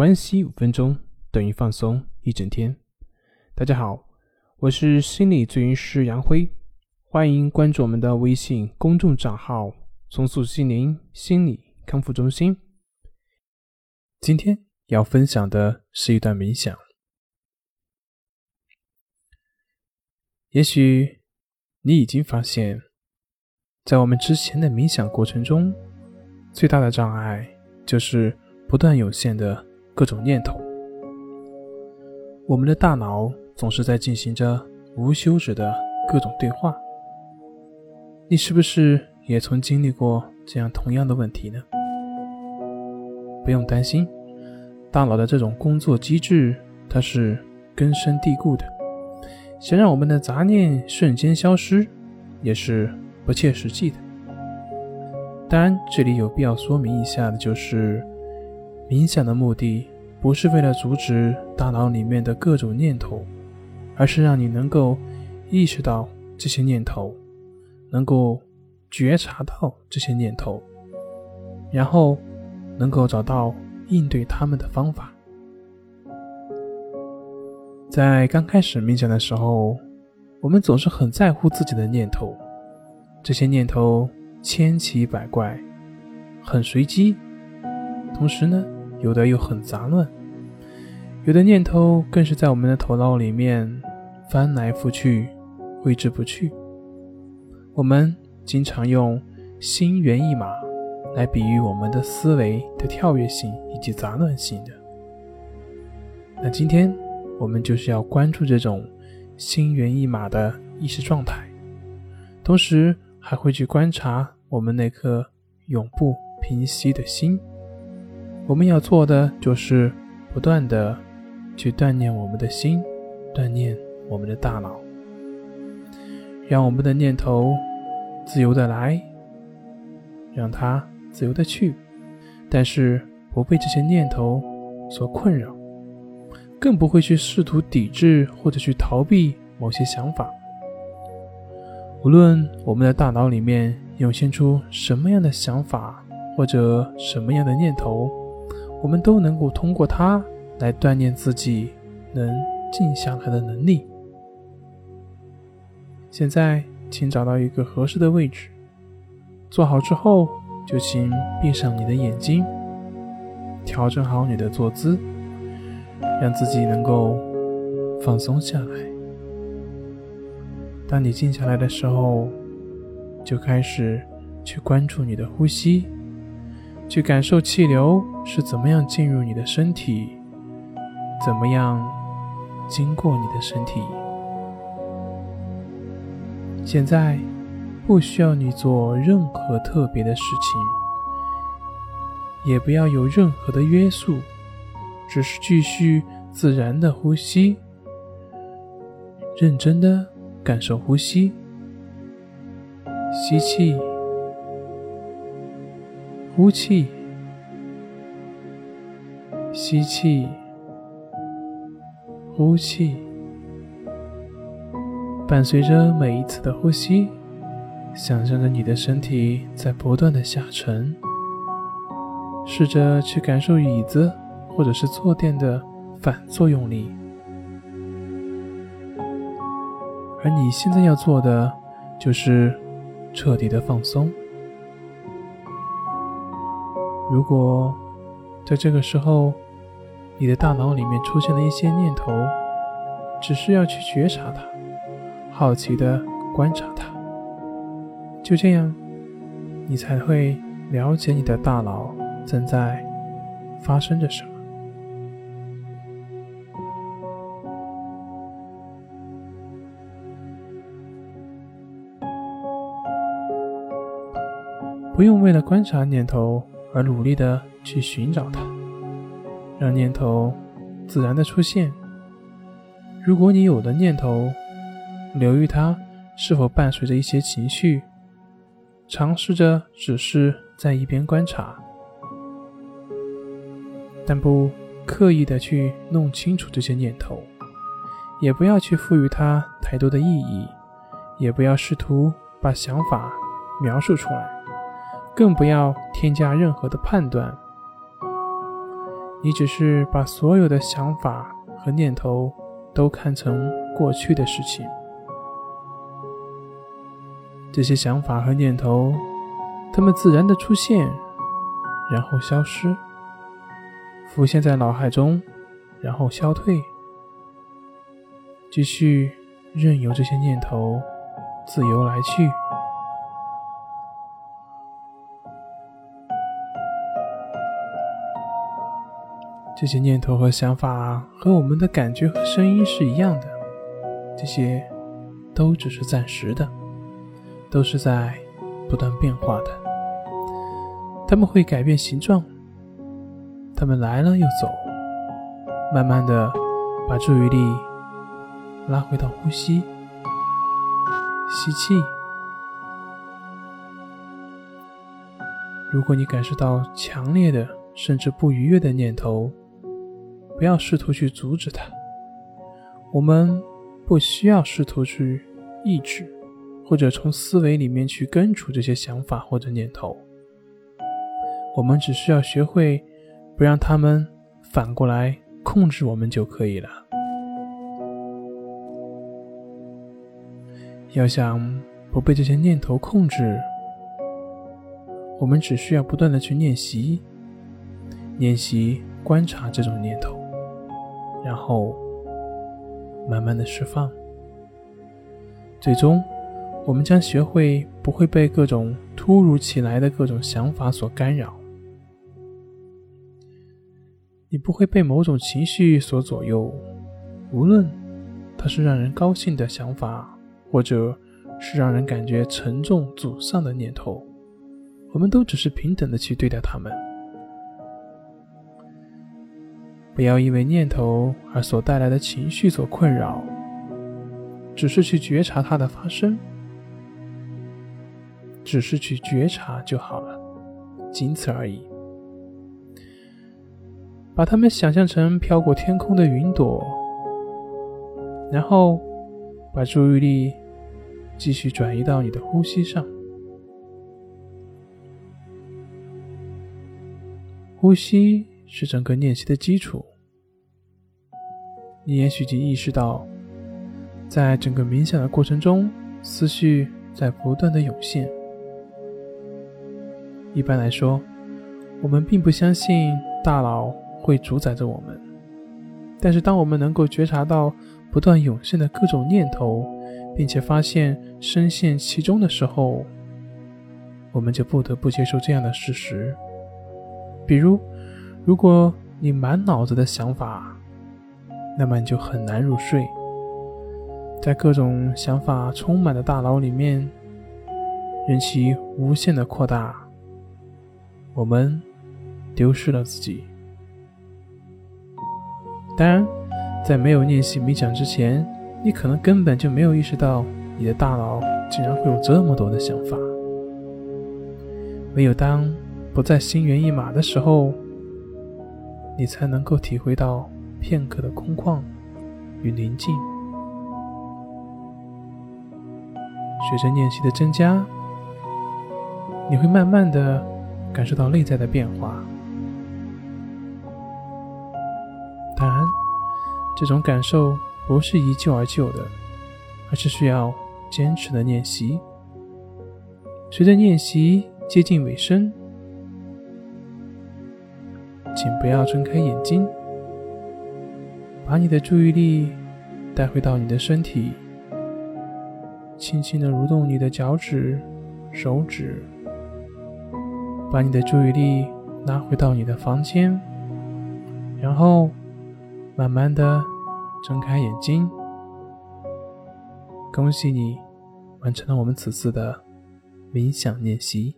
关系五分钟等于放松一整天。大家好，我是心理咨询师杨辉，欢迎关注我们的微信公众账号“重塑心灵心理康复中心”。今天要分享的是一段冥想。也许你已经发现，在我们之前的冥想过程中，最大的障碍就是不断涌现的各种念头。我们的大脑总是在进行着无休止的各种对话。你是不是也曾经历过这样同样的问题呢？不用担心，大脑的这种工作机制它是根深蒂固的。想让我们的杂念瞬间消失，也是不切实际的。当然，这里有必要说明一下的就是，冥想的目的不是为了阻止大脑里面的各种念头，而是让你能够意识到这些念头，能够觉察到这些念头，然后能够找到应对他们的方法。在刚开始冥想的时候，我们总是很在乎自己的念头，这些念头千奇百怪，很随机，同时呢，有的又很杂乱，有的念头更是在我们的头脑里面翻来覆去，挥之不去。我们经常用心猿意马来比喻我们的思维的跳跃性以及杂乱性的。那今天。我们就是要关注这种心猿意马的意识状态，同时还会去观察我们那颗永不平息的心。我们要做的就是不断的去锻炼我们的心，锻炼我们的大脑，让我们的念头自由的来，让它自由的去，但是不被这些念头所困扰。更不会去试图抵制或者去逃避某些想法。无论我们的大脑里面涌现出什么样的想法或者什么样的念头，我们都能够通过它来锻炼自己能静下来的能力。现在，请找到一个合适的位置，坐好之后，就请闭上你的眼睛，调整好你的坐姿。让自己能够放松下来。当你静下来的时候，就开始去关注你的呼吸，去感受气流是怎么样进入你的身体，怎么样经过你的身体。现在不需要你做任何特别的事情，也不要有任何的约束。只是继续自然的呼吸，认真的感受呼吸，吸气，呼气，吸气，呼气。伴随着每一次的呼吸，想象着你的身体在不断的下沉，试着去感受椅子。或者是坐垫的反作用力，而你现在要做的就是彻底的放松。如果在这个时候你的大脑里面出现了一些念头，只需要去觉察它，好奇的观察它，就这样，你才会了解你的大脑正在发生着什么。不用为了观察念头而努力的去寻找它，让念头自然的出现。如果你有的念头，留意它是否伴随着一些情绪，尝试着只是在一边观察，但不刻意的去弄清楚这些念头，也不要去赋予它太多的意义，也不要试图把想法描述出来。更不要添加任何的判断，你只是把所有的想法和念头都看成过去的事情。这些想法和念头，它们自然的出现，然后消失，浮现在脑海中，然后消退，继续任由这些念头自由来去。这些念头和想法和我们的感觉和声音是一样的，这些都只是暂时的。都是在不断变化的，他们会改变形状，他们来了又走，慢慢的把注意力拉回到呼吸，吸气。如果你感受到强烈的甚至不愉悦的念头，不要试图去阻止它，我们不需要试图去抑制。或者从思维里面去根除这些想法或者念头，我们只需要学会不让他们反过来控制我们就可以了。要想不被这些念头控制，我们只需要不断的去练习，练习观察这种念头，然后慢慢的释放，最终。我们将学会不会被各种突如其来的各种想法所干扰，你不会被某种情绪所左右，无论它是让人高兴的想法，或者是让人感觉沉重沮丧的念头，我们都只是平等的去对待他们。不要因为念头而所带来的情绪所困扰，只是去觉察它的发生。只是去觉察就好了，仅此而已。把它们想象成飘过天空的云朵，然后把注意力继续转移到你的呼吸上。呼吸是整个练习的基础。你也许已经意识到，在整个冥想的过程中，思绪在不断的涌现。一般来说，我们并不相信大脑会主宰着我们。但是，当我们能够觉察到不断涌现的各种念头，并且发现深陷其中的时候，我们就不得不接受这样的事实：比如，如果你满脑子的想法，那么你就很难入睡。在各种想法充满的大脑里面，任其无限的扩大。我们丢失了自己。当然，在没有练习冥想之前，你可能根本就没有意识到你的大脑竟然会有这么多的想法。唯有当不再心猿意马的时候，你才能够体会到片刻的空旷与宁静。随着练习的增加，你会慢慢的。感受到内在的变化，当然，这种感受不是一就而就的，而是需要坚持的练习。随着练习接近尾声，请不要睁开眼睛，把你的注意力带回到你的身体，轻轻的蠕动你的脚趾、手指。把你的注意力拉回到你的房间，然后慢慢的睁开眼睛。恭喜你完成了我们此次的冥想练习。